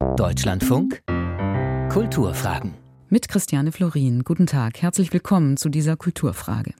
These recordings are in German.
Deutschlandfunk Kulturfragen. Mit Christiane Florin. Guten Tag. Herzlich willkommen zu dieser Kulturfrage.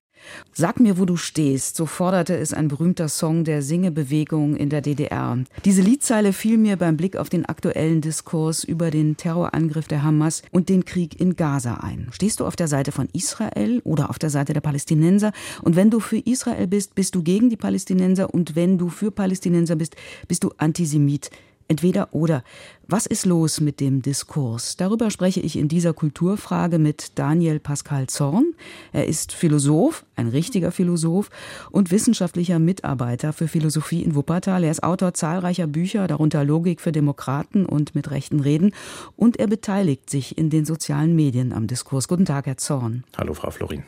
Sag mir, wo du stehst, so forderte es ein berühmter Song der Singebewegung in der DDR. Diese Liedzeile fiel mir beim Blick auf den aktuellen Diskurs über den Terrorangriff der Hamas und den Krieg in Gaza ein. Stehst du auf der Seite von Israel oder auf der Seite der Palästinenser? Und wenn du für Israel bist, bist du gegen die Palästinenser und wenn du für Palästinenser bist, bist du Antisemit. Entweder oder. Was ist los mit dem Diskurs? Darüber spreche ich in dieser Kulturfrage mit Daniel Pascal Zorn. Er ist Philosoph, ein richtiger Philosoph und wissenschaftlicher Mitarbeiter für Philosophie in Wuppertal. Er ist Autor zahlreicher Bücher, darunter Logik für Demokraten und mit rechten Reden. Und er beteiligt sich in den sozialen Medien am Diskurs. Guten Tag, Herr Zorn. Hallo, Frau Florin.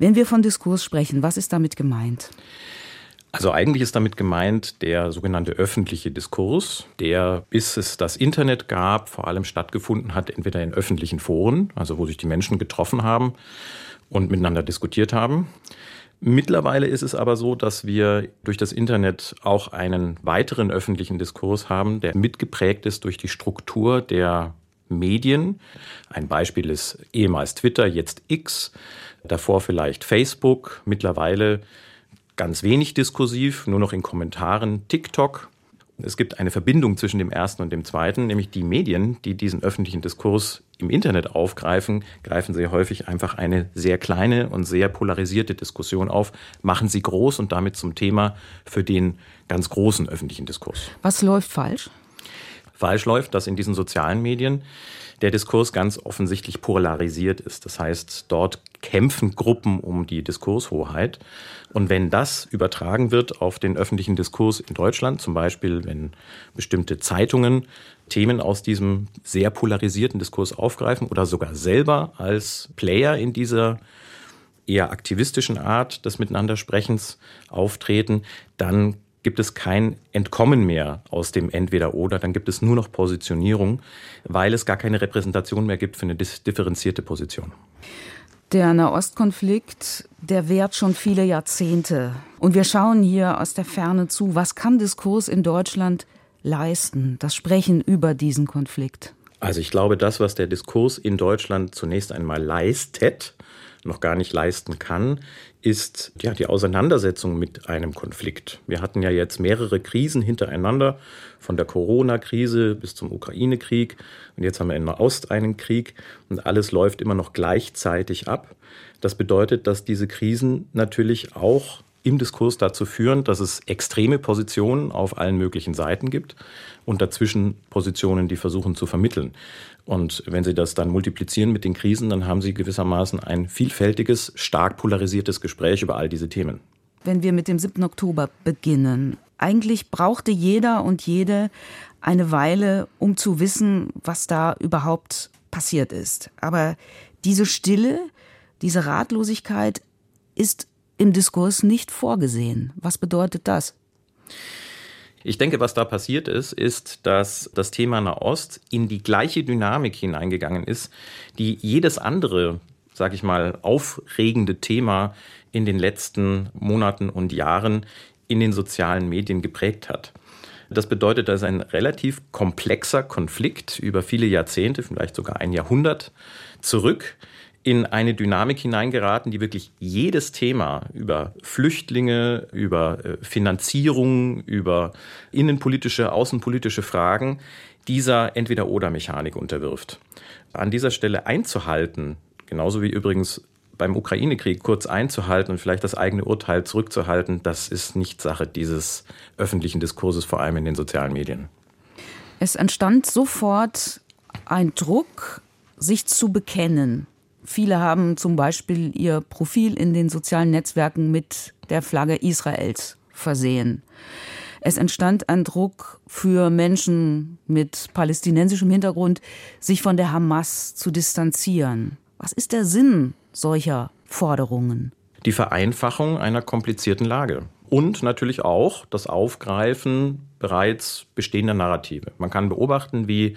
Wenn wir von Diskurs sprechen, was ist damit gemeint? Also eigentlich ist damit gemeint der sogenannte öffentliche Diskurs, der bis es das Internet gab, vor allem stattgefunden hat, entweder in öffentlichen Foren, also wo sich die Menschen getroffen haben und miteinander diskutiert haben. Mittlerweile ist es aber so, dass wir durch das Internet auch einen weiteren öffentlichen Diskurs haben, der mitgeprägt ist durch die Struktur der Medien. Ein Beispiel ist ehemals Twitter, jetzt X, davor vielleicht Facebook, mittlerweile ganz wenig diskursiv, nur noch in Kommentaren TikTok. Es gibt eine Verbindung zwischen dem ersten und dem zweiten, nämlich die Medien, die diesen öffentlichen Diskurs im Internet aufgreifen, greifen sehr häufig einfach eine sehr kleine und sehr polarisierte Diskussion auf, machen sie groß und damit zum Thema für den ganz großen öffentlichen Diskurs. Was läuft falsch? Falsch läuft, dass in diesen sozialen Medien der Diskurs ganz offensichtlich polarisiert ist. Das heißt, dort kämpfen Gruppen um die Diskurshoheit. Und wenn das übertragen wird auf den öffentlichen Diskurs in Deutschland, zum Beispiel wenn bestimmte Zeitungen Themen aus diesem sehr polarisierten Diskurs aufgreifen oder sogar selber als Player in dieser eher aktivistischen Art des Miteinandersprechens auftreten, dann gibt es kein Entkommen mehr aus dem Entweder-Oder, dann gibt es nur noch Positionierung, weil es gar keine Repräsentation mehr gibt für eine differenzierte Position. Der Nahostkonflikt, der währt schon viele Jahrzehnte. Und wir schauen hier aus der Ferne zu. Was kann Diskurs in Deutschland leisten, das Sprechen über diesen Konflikt? Also ich glaube, das, was der Diskurs in Deutschland zunächst einmal leistet, noch gar nicht leisten kann, ist ja die Auseinandersetzung mit einem Konflikt. Wir hatten ja jetzt mehrere Krisen hintereinander, von der Corona-Krise bis zum Ukraine-Krieg und jetzt haben wir in Ost einen Krieg und alles läuft immer noch gleichzeitig ab. Das bedeutet, dass diese Krisen natürlich auch im Diskurs dazu führen, dass es extreme Positionen auf allen möglichen Seiten gibt und dazwischen Positionen, die versuchen zu vermitteln. Und wenn Sie das dann multiplizieren mit den Krisen, dann haben Sie gewissermaßen ein vielfältiges, stark polarisiertes Gespräch über all diese Themen. Wenn wir mit dem 7. Oktober beginnen, eigentlich brauchte jeder und jede eine Weile, um zu wissen, was da überhaupt passiert ist. Aber diese Stille, diese Ratlosigkeit ist im Diskurs nicht vorgesehen. Was bedeutet das? Ich denke, was da passiert ist, ist, dass das Thema Nahost in die gleiche Dynamik hineingegangen ist, die jedes andere, sag ich mal, aufregende Thema in den letzten Monaten und Jahren in den sozialen Medien geprägt hat. Das bedeutet, dass ein relativ komplexer Konflikt über viele Jahrzehnte, vielleicht sogar ein Jahrhundert zurück in eine Dynamik hineingeraten, die wirklich jedes Thema über Flüchtlinge, über äh, Finanzierung, über innenpolitische, außenpolitische Fragen dieser Entweder-Oder-Mechanik unterwirft. An dieser Stelle einzuhalten, genauso wie übrigens beim Ukraine-Krieg kurz einzuhalten und vielleicht das eigene Urteil zurückzuhalten, das ist nicht Sache dieses öffentlichen Diskurses, vor allem in den sozialen Medien. Es entstand sofort ein Druck, sich zu bekennen Viele haben zum Beispiel ihr Profil in den sozialen Netzwerken mit der Flagge Israels versehen. Es entstand ein Druck für Menschen mit palästinensischem Hintergrund, sich von der Hamas zu distanzieren. Was ist der Sinn solcher Forderungen? Die Vereinfachung einer komplizierten Lage und natürlich auch das Aufgreifen bereits bestehender Narrative. Man kann beobachten, wie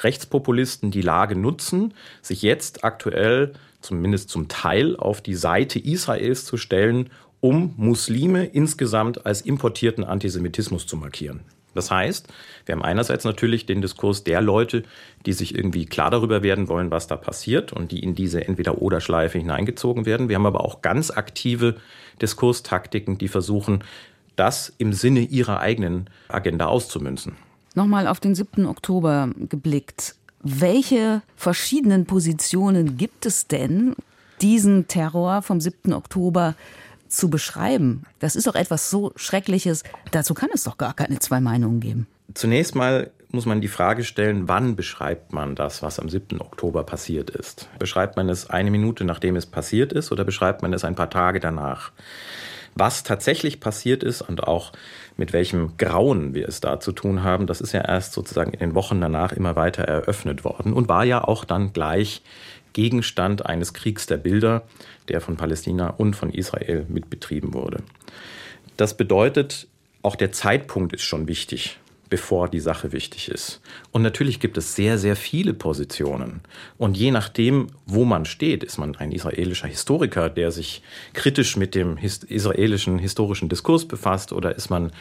Rechtspopulisten die Lage nutzen, sich jetzt aktuell zumindest zum Teil auf die Seite Israels zu stellen, um Muslime insgesamt als importierten Antisemitismus zu markieren. Das heißt, wir haben einerseits natürlich den Diskurs der Leute, die sich irgendwie klar darüber werden wollen, was da passiert und die in diese Entweder-Oder-Schleife hineingezogen werden. Wir haben aber auch ganz aktive Diskurstaktiken, die versuchen, das im Sinne ihrer eigenen Agenda auszumünzen. Nochmal auf den 7. Oktober geblickt. Welche verschiedenen Positionen gibt es denn, diesen Terror vom 7. Oktober zu beschreiben? Das ist doch etwas so Schreckliches. Dazu kann es doch gar keine zwei Meinungen geben. Zunächst mal muss man die Frage stellen, wann beschreibt man das, was am 7. Oktober passiert ist? Beschreibt man es eine Minute nachdem es passiert ist oder beschreibt man es ein paar Tage danach? Was tatsächlich passiert ist und auch mit welchem Grauen wir es da zu tun haben, das ist ja erst sozusagen in den Wochen danach immer weiter eröffnet worden und war ja auch dann gleich Gegenstand eines Kriegs der Bilder, der von Palästina und von Israel mitbetrieben wurde. Das bedeutet, auch der Zeitpunkt ist schon wichtig bevor die Sache wichtig ist. Und natürlich gibt es sehr, sehr viele Positionen. Und je nachdem, wo man steht, ist man ein israelischer Historiker, der sich kritisch mit dem israelischen historischen Diskurs befasst, oder ist man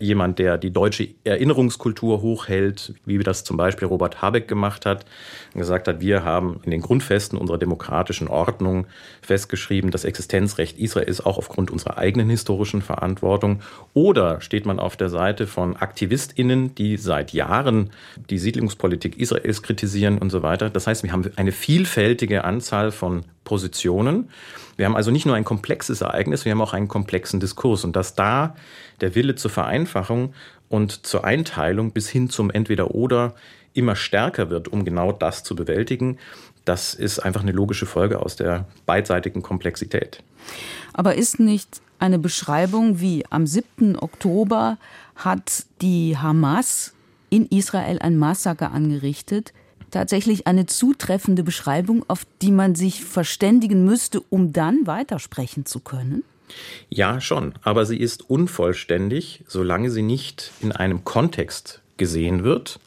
jemand, der die deutsche Erinnerungskultur hochhält, wie das zum Beispiel Robert Habeck gemacht hat, und gesagt hat, wir haben in den Grundfesten unserer demokratischen Ordnung festgeschrieben, das Existenzrecht Israels auch aufgrund unserer eigenen historischen Verantwortung. Oder steht man auf der Seite von AktivistInnen, die seit Jahren die Siedlungspolitik Israels kritisieren und so weiter. Das heißt, wir haben eine vielfältige Anzahl von Positionen. Wir haben also nicht nur ein komplexes Ereignis, wir haben auch einen komplexen Diskurs. Und dass da der Wille zur Vereinfachung und zur Einteilung bis hin zum Entweder-Oder immer stärker wird, um genau das zu bewältigen, das ist einfach eine logische Folge aus der beidseitigen Komplexität. Aber ist nicht eine Beschreibung wie am 7. Oktober hat die Hamas in Israel ein Massaker angerichtet. Tatsächlich eine zutreffende Beschreibung, auf die man sich verständigen müsste, um dann weitersprechen zu können? Ja, schon. Aber sie ist unvollständig, solange sie nicht in einem Kontext gesehen wird,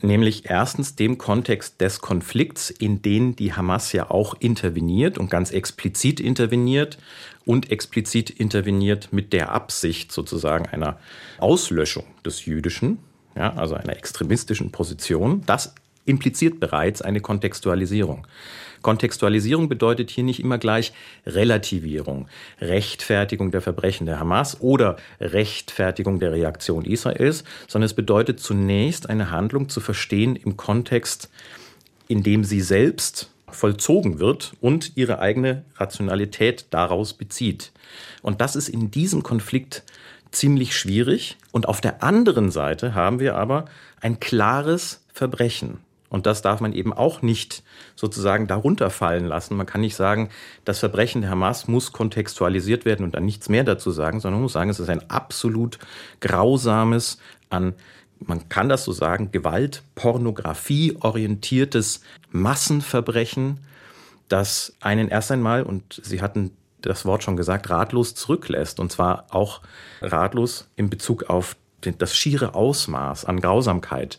nämlich erstens dem Kontext des Konflikts, in den die Hamas ja auch interveniert und ganz explizit interveniert und explizit interveniert mit der Absicht sozusagen einer Auslöschung des Jüdischen, ja, also einer extremistischen Position. Das impliziert bereits eine Kontextualisierung. Kontextualisierung bedeutet hier nicht immer gleich Relativierung, Rechtfertigung der Verbrechen der Hamas oder Rechtfertigung der Reaktion Israels, sondern es bedeutet zunächst eine Handlung zu verstehen im Kontext, in dem sie selbst vollzogen wird und ihre eigene Rationalität daraus bezieht. Und das ist in diesem Konflikt ziemlich schwierig. Und auf der anderen Seite haben wir aber ein klares Verbrechen. Und das darf man eben auch nicht sozusagen darunter fallen lassen. Man kann nicht sagen, das Verbrechen der Hamas muss kontextualisiert werden und dann nichts mehr dazu sagen, sondern man muss sagen, es ist ein absolut grausames, an man kann das so sagen, Gewalt, Pornografie orientiertes Massenverbrechen, das einen erst einmal, und Sie hatten das Wort schon gesagt, ratlos zurücklässt. Und zwar auch ratlos in Bezug auf das schiere Ausmaß an Grausamkeit.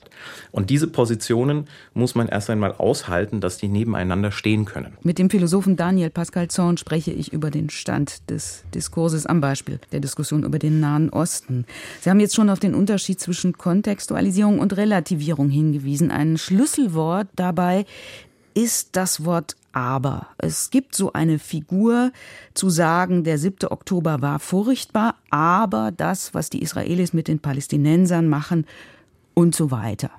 Und diese Positionen muss man erst einmal aushalten, dass die nebeneinander stehen können. Mit dem Philosophen Daniel Pascal Zorn spreche ich über den Stand des Diskurses am Beispiel der Diskussion über den Nahen Osten. Sie haben jetzt schon auf den Unterschied zwischen Kontextualisierung und Relativierung hingewiesen. Ein Schlüsselwort dabei ist das Wort aber. Es gibt so eine Figur zu sagen, der 7. Oktober war furchtbar, aber das, was die Israelis mit den Palästinensern machen und so weiter.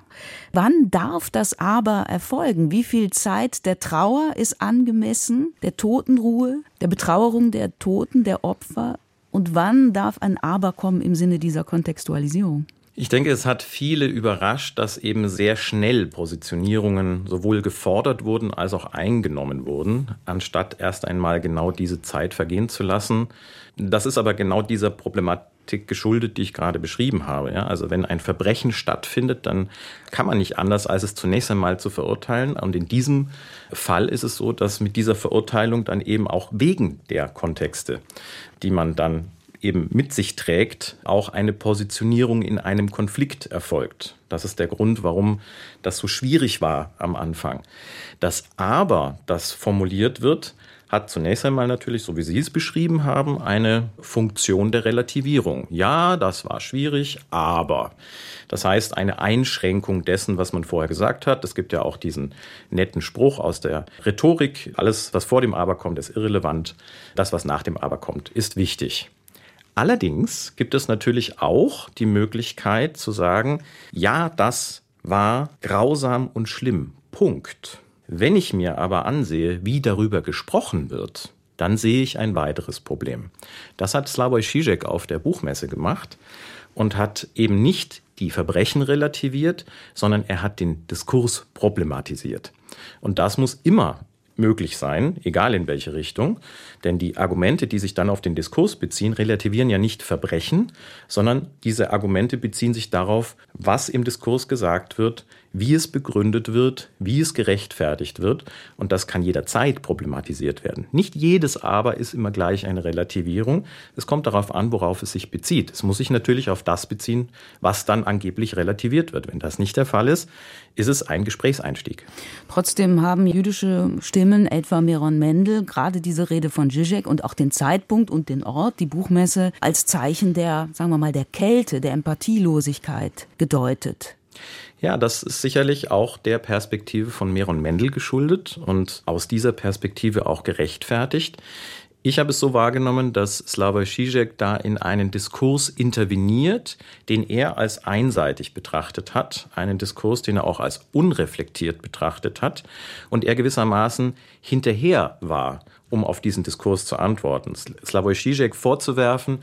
Wann darf das aber erfolgen? Wie viel Zeit der Trauer ist angemessen, der Totenruhe, der Betrauerung der Toten, der Opfer? Und wann darf ein Aber kommen im Sinne dieser Kontextualisierung? Ich denke, es hat viele überrascht, dass eben sehr schnell Positionierungen sowohl gefordert wurden als auch eingenommen wurden, anstatt erst einmal genau diese Zeit vergehen zu lassen. Das ist aber genau dieser Problematik geschuldet, die ich gerade beschrieben habe. Ja, also wenn ein Verbrechen stattfindet, dann kann man nicht anders, als es zunächst einmal zu verurteilen. Und in diesem Fall ist es so, dass mit dieser Verurteilung dann eben auch wegen der Kontexte, die man dann eben mit sich trägt, auch eine Positionierung in einem Konflikt erfolgt. Das ist der Grund, warum das so schwierig war am Anfang. Das Aber, das formuliert wird, hat zunächst einmal natürlich, so wie Sie es beschrieben haben, eine Funktion der Relativierung. Ja, das war schwierig, aber das heißt eine Einschränkung dessen, was man vorher gesagt hat. Es gibt ja auch diesen netten Spruch aus der Rhetorik, alles, was vor dem Aber kommt, ist irrelevant, das, was nach dem Aber kommt, ist wichtig. Allerdings gibt es natürlich auch die Möglichkeit zu sagen, ja, das war grausam und schlimm. Punkt. Wenn ich mir aber ansehe, wie darüber gesprochen wird, dann sehe ich ein weiteres Problem. Das hat Slavoj Žižek auf der Buchmesse gemacht und hat eben nicht die Verbrechen relativiert, sondern er hat den Diskurs problematisiert. Und das muss immer möglich sein, egal in welche Richtung. Denn die Argumente, die sich dann auf den Diskurs beziehen, relativieren ja nicht Verbrechen, sondern diese Argumente beziehen sich darauf, was im Diskurs gesagt wird, wie es begründet wird, wie es gerechtfertigt wird. Und das kann jederzeit problematisiert werden. Nicht jedes Aber ist immer gleich eine Relativierung. Es kommt darauf an, worauf es sich bezieht. Es muss sich natürlich auf das beziehen, was dann angeblich relativiert wird. Wenn das nicht der Fall ist, ist es ein Gesprächseinstieg. Trotzdem haben jüdische Stimmen, etwa Miron Mendel, gerade diese Rede von Zizek und auch den Zeitpunkt und den Ort, die Buchmesse, als Zeichen der, sagen wir mal, der Kälte, der Empathielosigkeit gedeutet. Ja, das ist sicherlich auch der Perspektive von Meron Mendel geschuldet und aus dieser Perspektive auch gerechtfertigt. Ich habe es so wahrgenommen, dass Slavoj Žižek da in einen Diskurs interveniert, den er als einseitig betrachtet hat, einen Diskurs, den er auch als unreflektiert betrachtet hat und er gewissermaßen hinterher war, um auf diesen Diskurs zu antworten. Slavoj Žižek vorzuwerfen,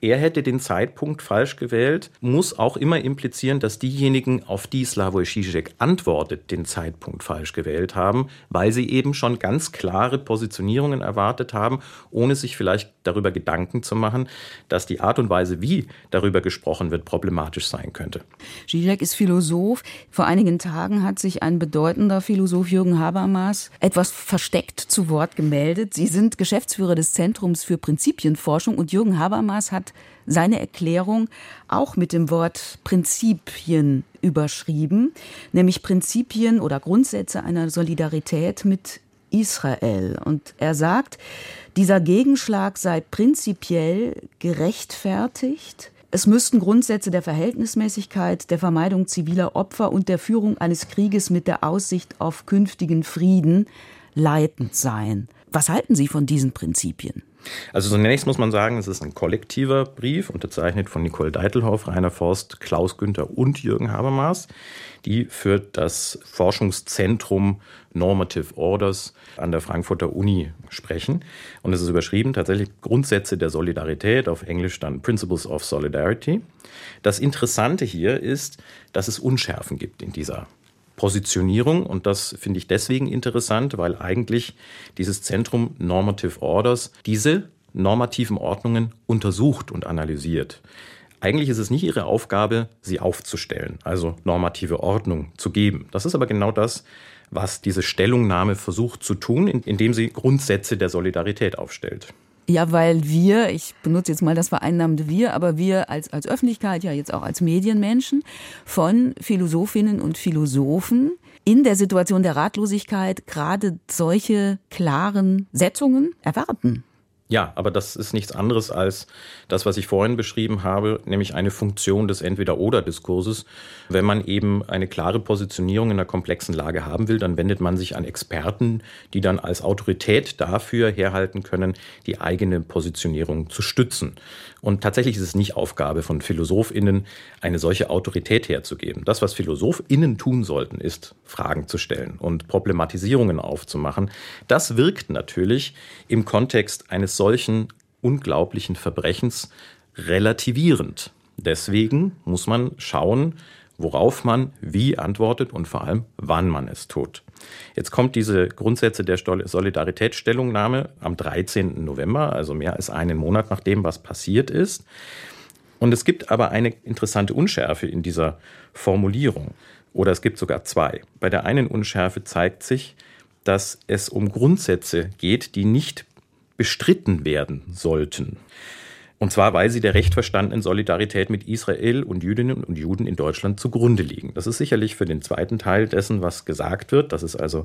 er hätte den Zeitpunkt falsch gewählt, muss auch immer implizieren, dass diejenigen, auf die Slavoj Žižek antwortet, den Zeitpunkt falsch gewählt haben, weil sie eben schon ganz klare Positionierungen erwartet haben, ohne sich vielleicht darüber Gedanken zu machen, dass die Art und Weise, wie darüber gesprochen wird, problematisch sein könnte. Žižek ist Philosoph. Vor einigen Tagen hat sich ein bedeutender Philosoph Jürgen Habermas etwas versteckt zu Wort gemeldet. Sie sind Geschäftsführer des Zentrums für Prinzipienforschung und Jürgen Habermas hat seine Erklärung auch mit dem Wort Prinzipien überschrieben, nämlich Prinzipien oder Grundsätze einer Solidarität mit Israel. Und er sagt, dieser Gegenschlag sei prinzipiell gerechtfertigt. Es müssten Grundsätze der Verhältnismäßigkeit, der Vermeidung ziviler Opfer und der Führung eines Krieges mit der Aussicht auf künftigen Frieden leitend sein. Was halten Sie von diesen Prinzipien? Also zunächst muss man sagen, es ist ein kollektiver Brief, unterzeichnet von Nicole Deitelhoff, Rainer Forst, Klaus Günther und Jürgen Habermas, die für das Forschungszentrum Normative Orders an der Frankfurter Uni sprechen. Und es ist überschrieben tatsächlich Grundsätze der Solidarität, auf Englisch dann Principles of Solidarity. Das Interessante hier ist, dass es Unschärfen gibt in dieser Positionierung. Und das finde ich deswegen interessant, weil eigentlich dieses Zentrum Normative Orders diese normativen Ordnungen untersucht und analysiert. Eigentlich ist es nicht ihre Aufgabe, sie aufzustellen, also normative Ordnung zu geben. Das ist aber genau das, was diese Stellungnahme versucht zu tun, indem sie Grundsätze der Solidarität aufstellt. Ja, weil wir, ich benutze jetzt mal das vereinnahmende Wir, aber wir als, als Öffentlichkeit, ja jetzt auch als Medienmenschen, von Philosophinnen und Philosophen in der Situation der Ratlosigkeit gerade solche klaren Setzungen erwarten. Ja, aber das ist nichts anderes als das, was ich vorhin beschrieben habe, nämlich eine Funktion des Entweder-Oder-Diskurses. Wenn man eben eine klare Positionierung in einer komplexen Lage haben will, dann wendet man sich an Experten, die dann als Autorität dafür herhalten können, die eigene Positionierung zu stützen. Und tatsächlich ist es nicht Aufgabe von PhilosophInnen, eine solche Autorität herzugeben. Das, was PhilosophInnen tun sollten, ist, Fragen zu stellen und Problematisierungen aufzumachen. Das wirkt natürlich im Kontext eines solchen unglaublichen Verbrechens relativierend. Deswegen muss man schauen, worauf man wie antwortet und vor allem, wann man es tut. Jetzt kommt diese Grundsätze der Solidaritätsstellungnahme am 13. November, also mehr als einen Monat nach dem, was passiert ist. Und es gibt aber eine interessante Unschärfe in dieser Formulierung. Oder es gibt sogar zwei. Bei der einen Unschärfe zeigt sich, dass es um Grundsätze geht, die nicht bestritten werden sollten. Und zwar, weil sie der recht verstandenen Solidarität mit Israel und Jüdinnen und Juden in Deutschland zugrunde liegen. Das ist sicherlich für den zweiten Teil dessen, was gesagt wird, dass es also,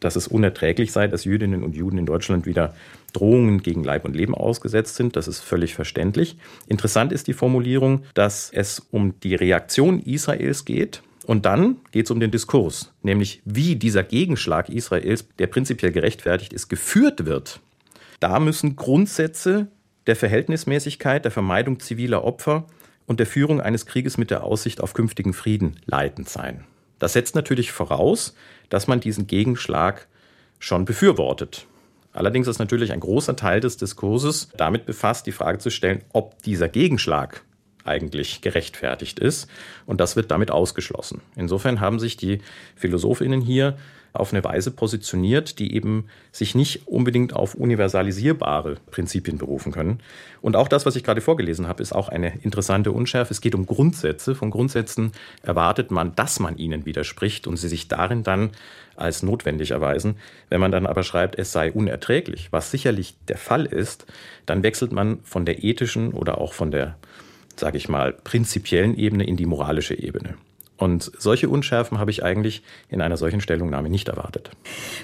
dass es unerträglich sei, dass Jüdinnen und Juden in Deutschland wieder Drohungen gegen Leib und Leben ausgesetzt sind. Das ist völlig verständlich. Interessant ist die Formulierung, dass es um die Reaktion Israels geht und dann geht es um den Diskurs, nämlich wie dieser Gegenschlag Israels, der prinzipiell gerechtfertigt ist, geführt wird. Da müssen Grundsätze der Verhältnismäßigkeit, der Vermeidung ziviler Opfer und der Führung eines Krieges mit der Aussicht auf künftigen Frieden leitend sein. Das setzt natürlich voraus, dass man diesen Gegenschlag schon befürwortet. Allerdings ist natürlich ein großer Teil des Diskurses damit befasst, die Frage zu stellen, ob dieser Gegenschlag eigentlich gerechtfertigt ist. Und das wird damit ausgeschlossen. Insofern haben sich die Philosophinnen hier auf eine Weise positioniert, die eben sich nicht unbedingt auf universalisierbare Prinzipien berufen können. Und auch das, was ich gerade vorgelesen habe, ist auch eine interessante Unschärfe. Es geht um Grundsätze. Von Grundsätzen erwartet man, dass man ihnen widerspricht und sie sich darin dann als notwendig erweisen. Wenn man dann aber schreibt, es sei unerträglich, was sicherlich der Fall ist, dann wechselt man von der ethischen oder auch von der, sage ich mal, prinzipiellen Ebene in die moralische Ebene. Und solche Unschärfen habe ich eigentlich in einer solchen Stellungnahme nicht erwartet.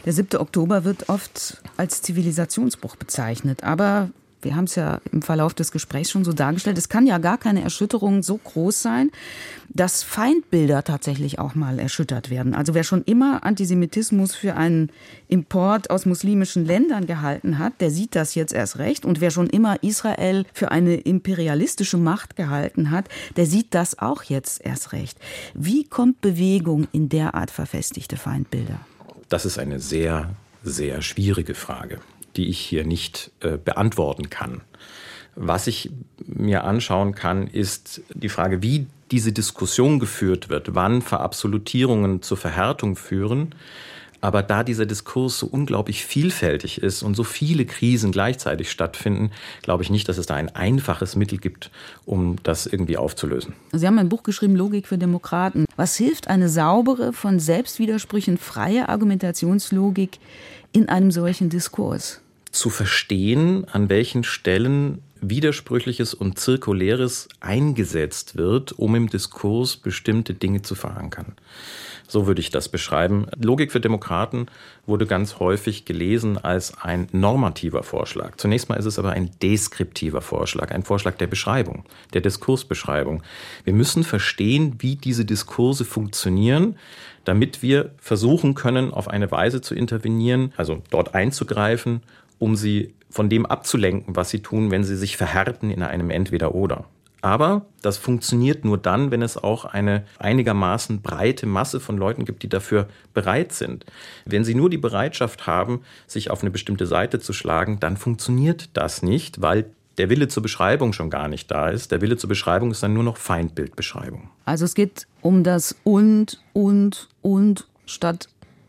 Der 7. Oktober wird oft als Zivilisationsbruch bezeichnet, aber wir haben es ja im Verlauf des Gesprächs schon so dargestellt, es kann ja gar keine Erschütterung so groß sein, dass Feindbilder tatsächlich auch mal erschüttert werden. Also wer schon immer Antisemitismus für einen Import aus muslimischen Ländern gehalten hat, der sieht das jetzt erst recht. Und wer schon immer Israel für eine imperialistische Macht gehalten hat, der sieht das auch jetzt erst recht. Wie kommt Bewegung in derart verfestigte Feindbilder? Das ist eine sehr, sehr schwierige Frage die ich hier nicht äh, beantworten kann. Was ich mir anschauen kann, ist die Frage, wie diese Diskussion geführt wird, wann Verabsolutierungen zur Verhärtung führen. Aber da dieser Diskurs so unglaublich vielfältig ist und so viele Krisen gleichzeitig stattfinden, glaube ich nicht, dass es da ein einfaches Mittel gibt, um das irgendwie aufzulösen. Sie haben ein Buch geschrieben, Logik für Demokraten. Was hilft eine saubere, von Selbstwidersprüchen freie Argumentationslogik in einem solchen Diskurs? Zu verstehen, an welchen Stellen Widersprüchliches und Zirkuläres eingesetzt wird, um im Diskurs bestimmte Dinge zu verankern. So würde ich das beschreiben. Logik für Demokraten wurde ganz häufig gelesen als ein normativer Vorschlag. Zunächst mal ist es aber ein deskriptiver Vorschlag, ein Vorschlag der Beschreibung, der Diskursbeschreibung. Wir müssen verstehen, wie diese Diskurse funktionieren, damit wir versuchen können, auf eine Weise zu intervenieren, also dort einzugreifen, um sie von dem abzulenken, was sie tun, wenn sie sich verhärten in einem Entweder-Oder. Aber das funktioniert nur dann, wenn es auch eine einigermaßen breite Masse von Leuten gibt, die dafür bereit sind. Wenn sie nur die Bereitschaft haben, sich auf eine bestimmte Seite zu schlagen, dann funktioniert das nicht, weil der Wille zur Beschreibung schon gar nicht da ist. Der Wille zur Beschreibung ist dann nur noch Feindbildbeschreibung. Also es geht um das und, und, und statt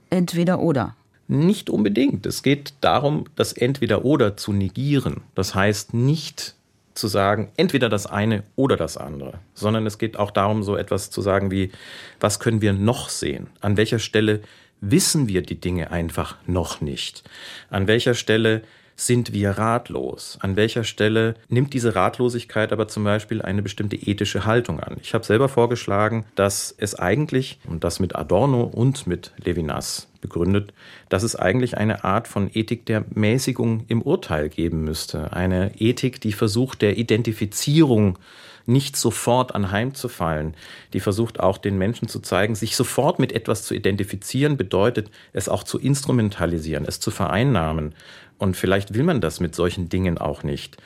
entweder oder. Nicht unbedingt. Es geht darum, das Entweder-Oder zu negieren. Das heißt nicht zu sagen, entweder das eine oder das andere, sondern es geht auch darum, so etwas zu sagen wie, was können wir noch sehen? An welcher Stelle wissen wir die Dinge einfach noch nicht? An welcher Stelle sind wir ratlos? An welcher Stelle nimmt diese Ratlosigkeit aber zum Beispiel eine bestimmte ethische Haltung an? Ich habe selber vorgeschlagen, dass es eigentlich, und das mit Adorno und mit Levinas begründet, dass es eigentlich eine Art von Ethik der Mäßigung im Urteil geben müsste. Eine Ethik, die versucht, der Identifizierung nicht sofort anheimzufallen, die versucht auch den Menschen zu zeigen, sich sofort mit etwas zu identifizieren, bedeutet es auch zu instrumentalisieren, es zu vereinnahmen. Und vielleicht will man das mit solchen Dingen auch nicht.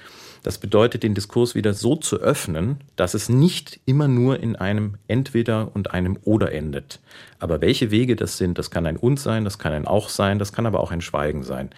Das bedeutet, den Diskurs wieder so zu öffnen, dass es nicht immer nur in einem Entweder und einem Oder endet. Aber welche Wege das sind, das kann ein Und sein, das kann ein Auch sein, das kann aber auch ein Schweigen sein.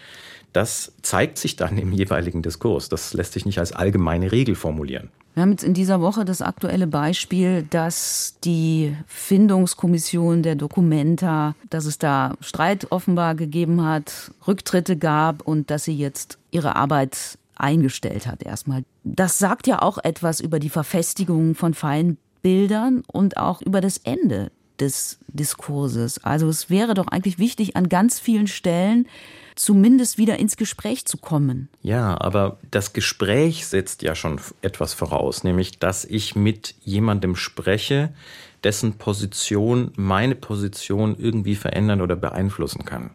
Das zeigt sich dann im jeweiligen Diskurs. Das lässt sich nicht als allgemeine Regel formulieren. Wir haben jetzt in dieser Woche das aktuelle Beispiel, dass die Findungskommission der Dokumenta, dass es da Streit offenbar gegeben hat, Rücktritte gab und dass sie jetzt ihre Arbeit eingestellt hat erstmal. Das sagt ja auch etwas über die Verfestigung von Feindbildern und auch über das Ende des Diskurses. Also es wäre doch eigentlich wichtig, an ganz vielen Stellen zumindest wieder ins Gespräch zu kommen. Ja, aber das Gespräch setzt ja schon etwas voraus, nämlich dass ich mit jemandem spreche, dessen Position meine Position irgendwie verändern oder beeinflussen kann.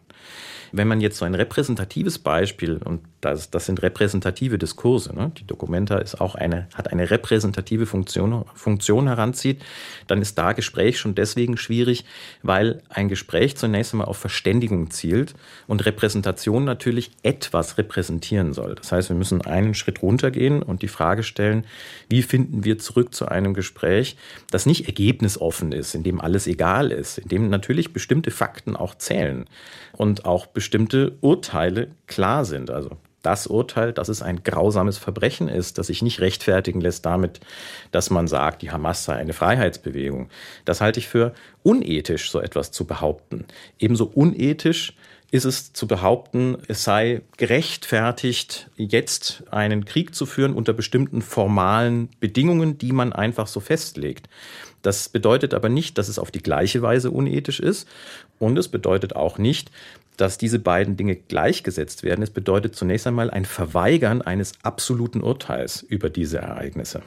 Wenn man jetzt so ein repräsentatives Beispiel, und das, das sind repräsentative Diskurse, ne? die Documenta ist auch eine, hat eine repräsentative Funktion, Funktion heranzieht, dann ist da Gespräch schon deswegen schwierig, weil ein Gespräch zunächst einmal auf Verständigung zielt und Repräsentation natürlich etwas repräsentieren soll. Das heißt, wir müssen einen Schritt runtergehen und die Frage stellen, wie finden wir zurück zu einem Gespräch, das nicht ergebnisoffen ist, in dem alles egal ist, in dem natürlich bestimmte Fakten auch zählen und auch bestimmte Urteile klar sind. Also das Urteil, dass es ein grausames Verbrechen ist, das sich nicht rechtfertigen lässt damit, dass man sagt, die Hamas sei eine Freiheitsbewegung. Das halte ich für unethisch, so etwas zu behaupten. Ebenso unethisch ist es zu behaupten, es sei gerechtfertigt, jetzt einen Krieg zu führen unter bestimmten formalen Bedingungen, die man einfach so festlegt. Das bedeutet aber nicht, dass es auf die gleiche Weise unethisch ist und es bedeutet auch nicht, dass diese beiden Dinge gleichgesetzt werden. Es bedeutet zunächst einmal ein Verweigern eines absoluten Urteils über diese Ereignisse.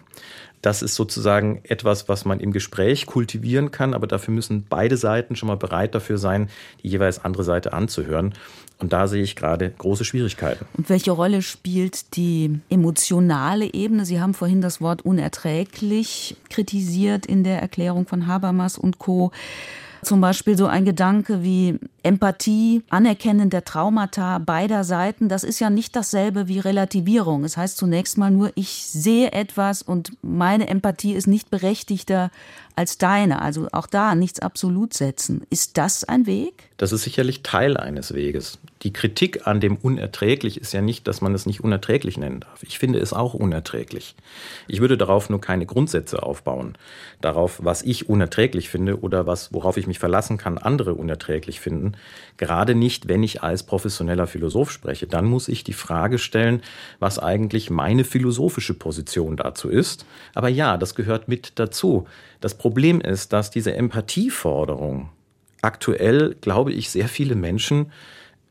Das ist sozusagen etwas, was man im Gespräch kultivieren kann, aber dafür müssen beide Seiten schon mal bereit dafür sein, die jeweils andere Seite anzuhören. Und da sehe ich gerade große Schwierigkeiten. Und welche Rolle spielt die emotionale Ebene? Sie haben vorhin das Wort unerträglich kritisiert in der Erklärung von Habermas und Co. Zum Beispiel so ein Gedanke wie Empathie, Anerkennen der Traumata beider Seiten, das ist ja nicht dasselbe wie Relativierung. Es das heißt zunächst mal nur, ich sehe etwas und meine Empathie ist nicht berechtigter als deine. Also auch da nichts absolut setzen. Ist das ein Weg? Das ist sicherlich Teil eines Weges. Die Kritik an dem unerträglich ist ja nicht, dass man es nicht unerträglich nennen darf. Ich finde es auch unerträglich. Ich würde darauf nur keine Grundsätze aufbauen. Darauf, was ich unerträglich finde oder was, worauf ich mich verlassen kann, andere unerträglich finden. Gerade nicht, wenn ich als professioneller Philosoph spreche. Dann muss ich die Frage stellen, was eigentlich meine philosophische Position dazu ist. Aber ja, das gehört mit dazu. Das Problem ist, dass diese Empathieforderung aktuell, glaube ich, sehr viele Menschen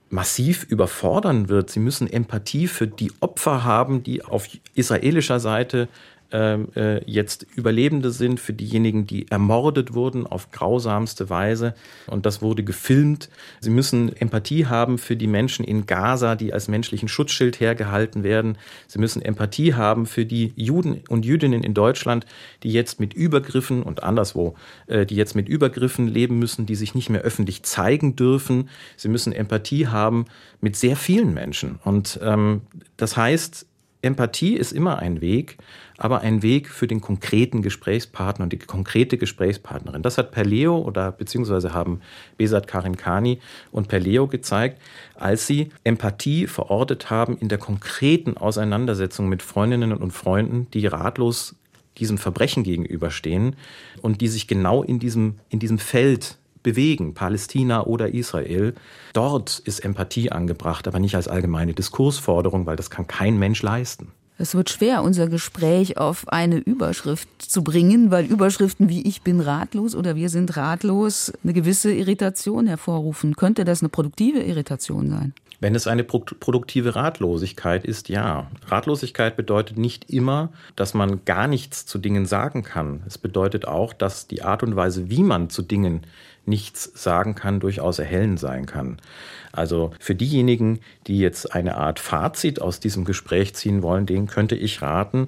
massiv überfordern wird. Sie müssen Empathie für die Opfer haben, die auf israelischer Seite äh, jetzt Überlebende sind, für diejenigen, die ermordet wurden auf grausamste Weise. Und das wurde gefilmt. Sie müssen Empathie haben für die Menschen in Gaza, die als menschlichen Schutzschild hergehalten werden. Sie müssen Empathie haben für die Juden und Jüdinnen in Deutschland, die jetzt mit Übergriffen und anderswo, äh, die jetzt mit Übergriffen leben müssen, die sich nicht mehr öffentlich zeigen dürfen. Sie müssen Empathie haben mit sehr vielen Menschen. Und ähm, das heißt, Empathie ist immer ein Weg, aber ein Weg für den konkreten Gesprächspartner und die konkrete Gesprächspartnerin. Das hat Perleo oder beziehungsweise haben Besat Karim Khani und Perleo gezeigt, als sie Empathie verortet haben in der konkreten Auseinandersetzung mit Freundinnen und Freunden, die ratlos diesem Verbrechen gegenüberstehen und die sich genau in diesem, in diesem Feld bewegen, Palästina oder Israel. Dort ist Empathie angebracht, aber nicht als allgemeine Diskursforderung, weil das kann kein Mensch leisten. Es wird schwer, unser Gespräch auf eine Überschrift zu bringen, weil Überschriften wie Ich bin ratlos oder Wir sind ratlos eine gewisse Irritation hervorrufen. Könnte das eine produktive Irritation sein? Wenn es eine produktive Ratlosigkeit ist, ja. Ratlosigkeit bedeutet nicht immer, dass man gar nichts zu Dingen sagen kann. Es bedeutet auch, dass die Art und Weise, wie man zu Dingen nichts sagen kann, durchaus erhellend sein kann. Also für diejenigen, die jetzt eine Art Fazit aus diesem Gespräch ziehen wollen, denen könnte ich raten,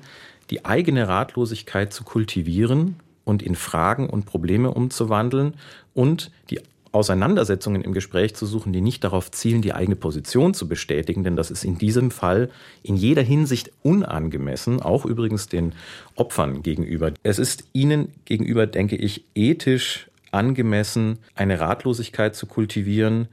die eigene Ratlosigkeit zu kultivieren und in Fragen und Probleme umzuwandeln und die Auseinandersetzungen im Gespräch zu suchen, die nicht darauf zielen, die eigene Position zu bestätigen, denn das ist in diesem Fall in jeder Hinsicht unangemessen, auch übrigens den Opfern gegenüber. Es ist ihnen gegenüber, denke ich, ethisch angemessen, eine Ratlosigkeit zu kultivieren,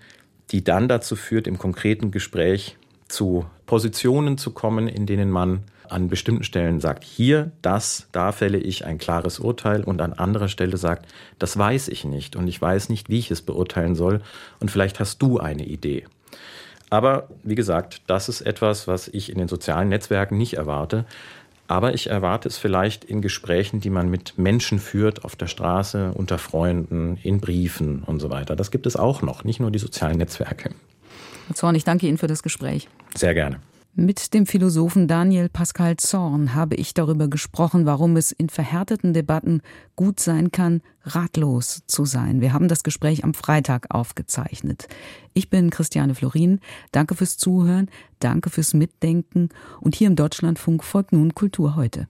die dann dazu führt, im konkreten Gespräch zu Positionen zu kommen, in denen man an bestimmten Stellen sagt, hier, das, da fälle ich ein klares Urteil und an anderer Stelle sagt, das weiß ich nicht und ich weiß nicht, wie ich es beurteilen soll und vielleicht hast du eine Idee. Aber wie gesagt, das ist etwas, was ich in den sozialen Netzwerken nicht erwarte. Aber ich erwarte es vielleicht in Gesprächen, die man mit Menschen führt, auf der Straße, unter Freunden, in Briefen und so weiter. Das gibt es auch noch, nicht nur die sozialen Netzwerke. Herr Zorn, ich danke Ihnen für das Gespräch. Sehr gerne. Mit dem Philosophen Daniel Pascal Zorn habe ich darüber gesprochen, warum es in verhärteten Debatten gut sein kann, ratlos zu sein. Wir haben das Gespräch am Freitag aufgezeichnet. Ich bin Christiane Florin. Danke fürs Zuhören, danke fürs Mitdenken und hier im Deutschlandfunk folgt nun Kultur heute.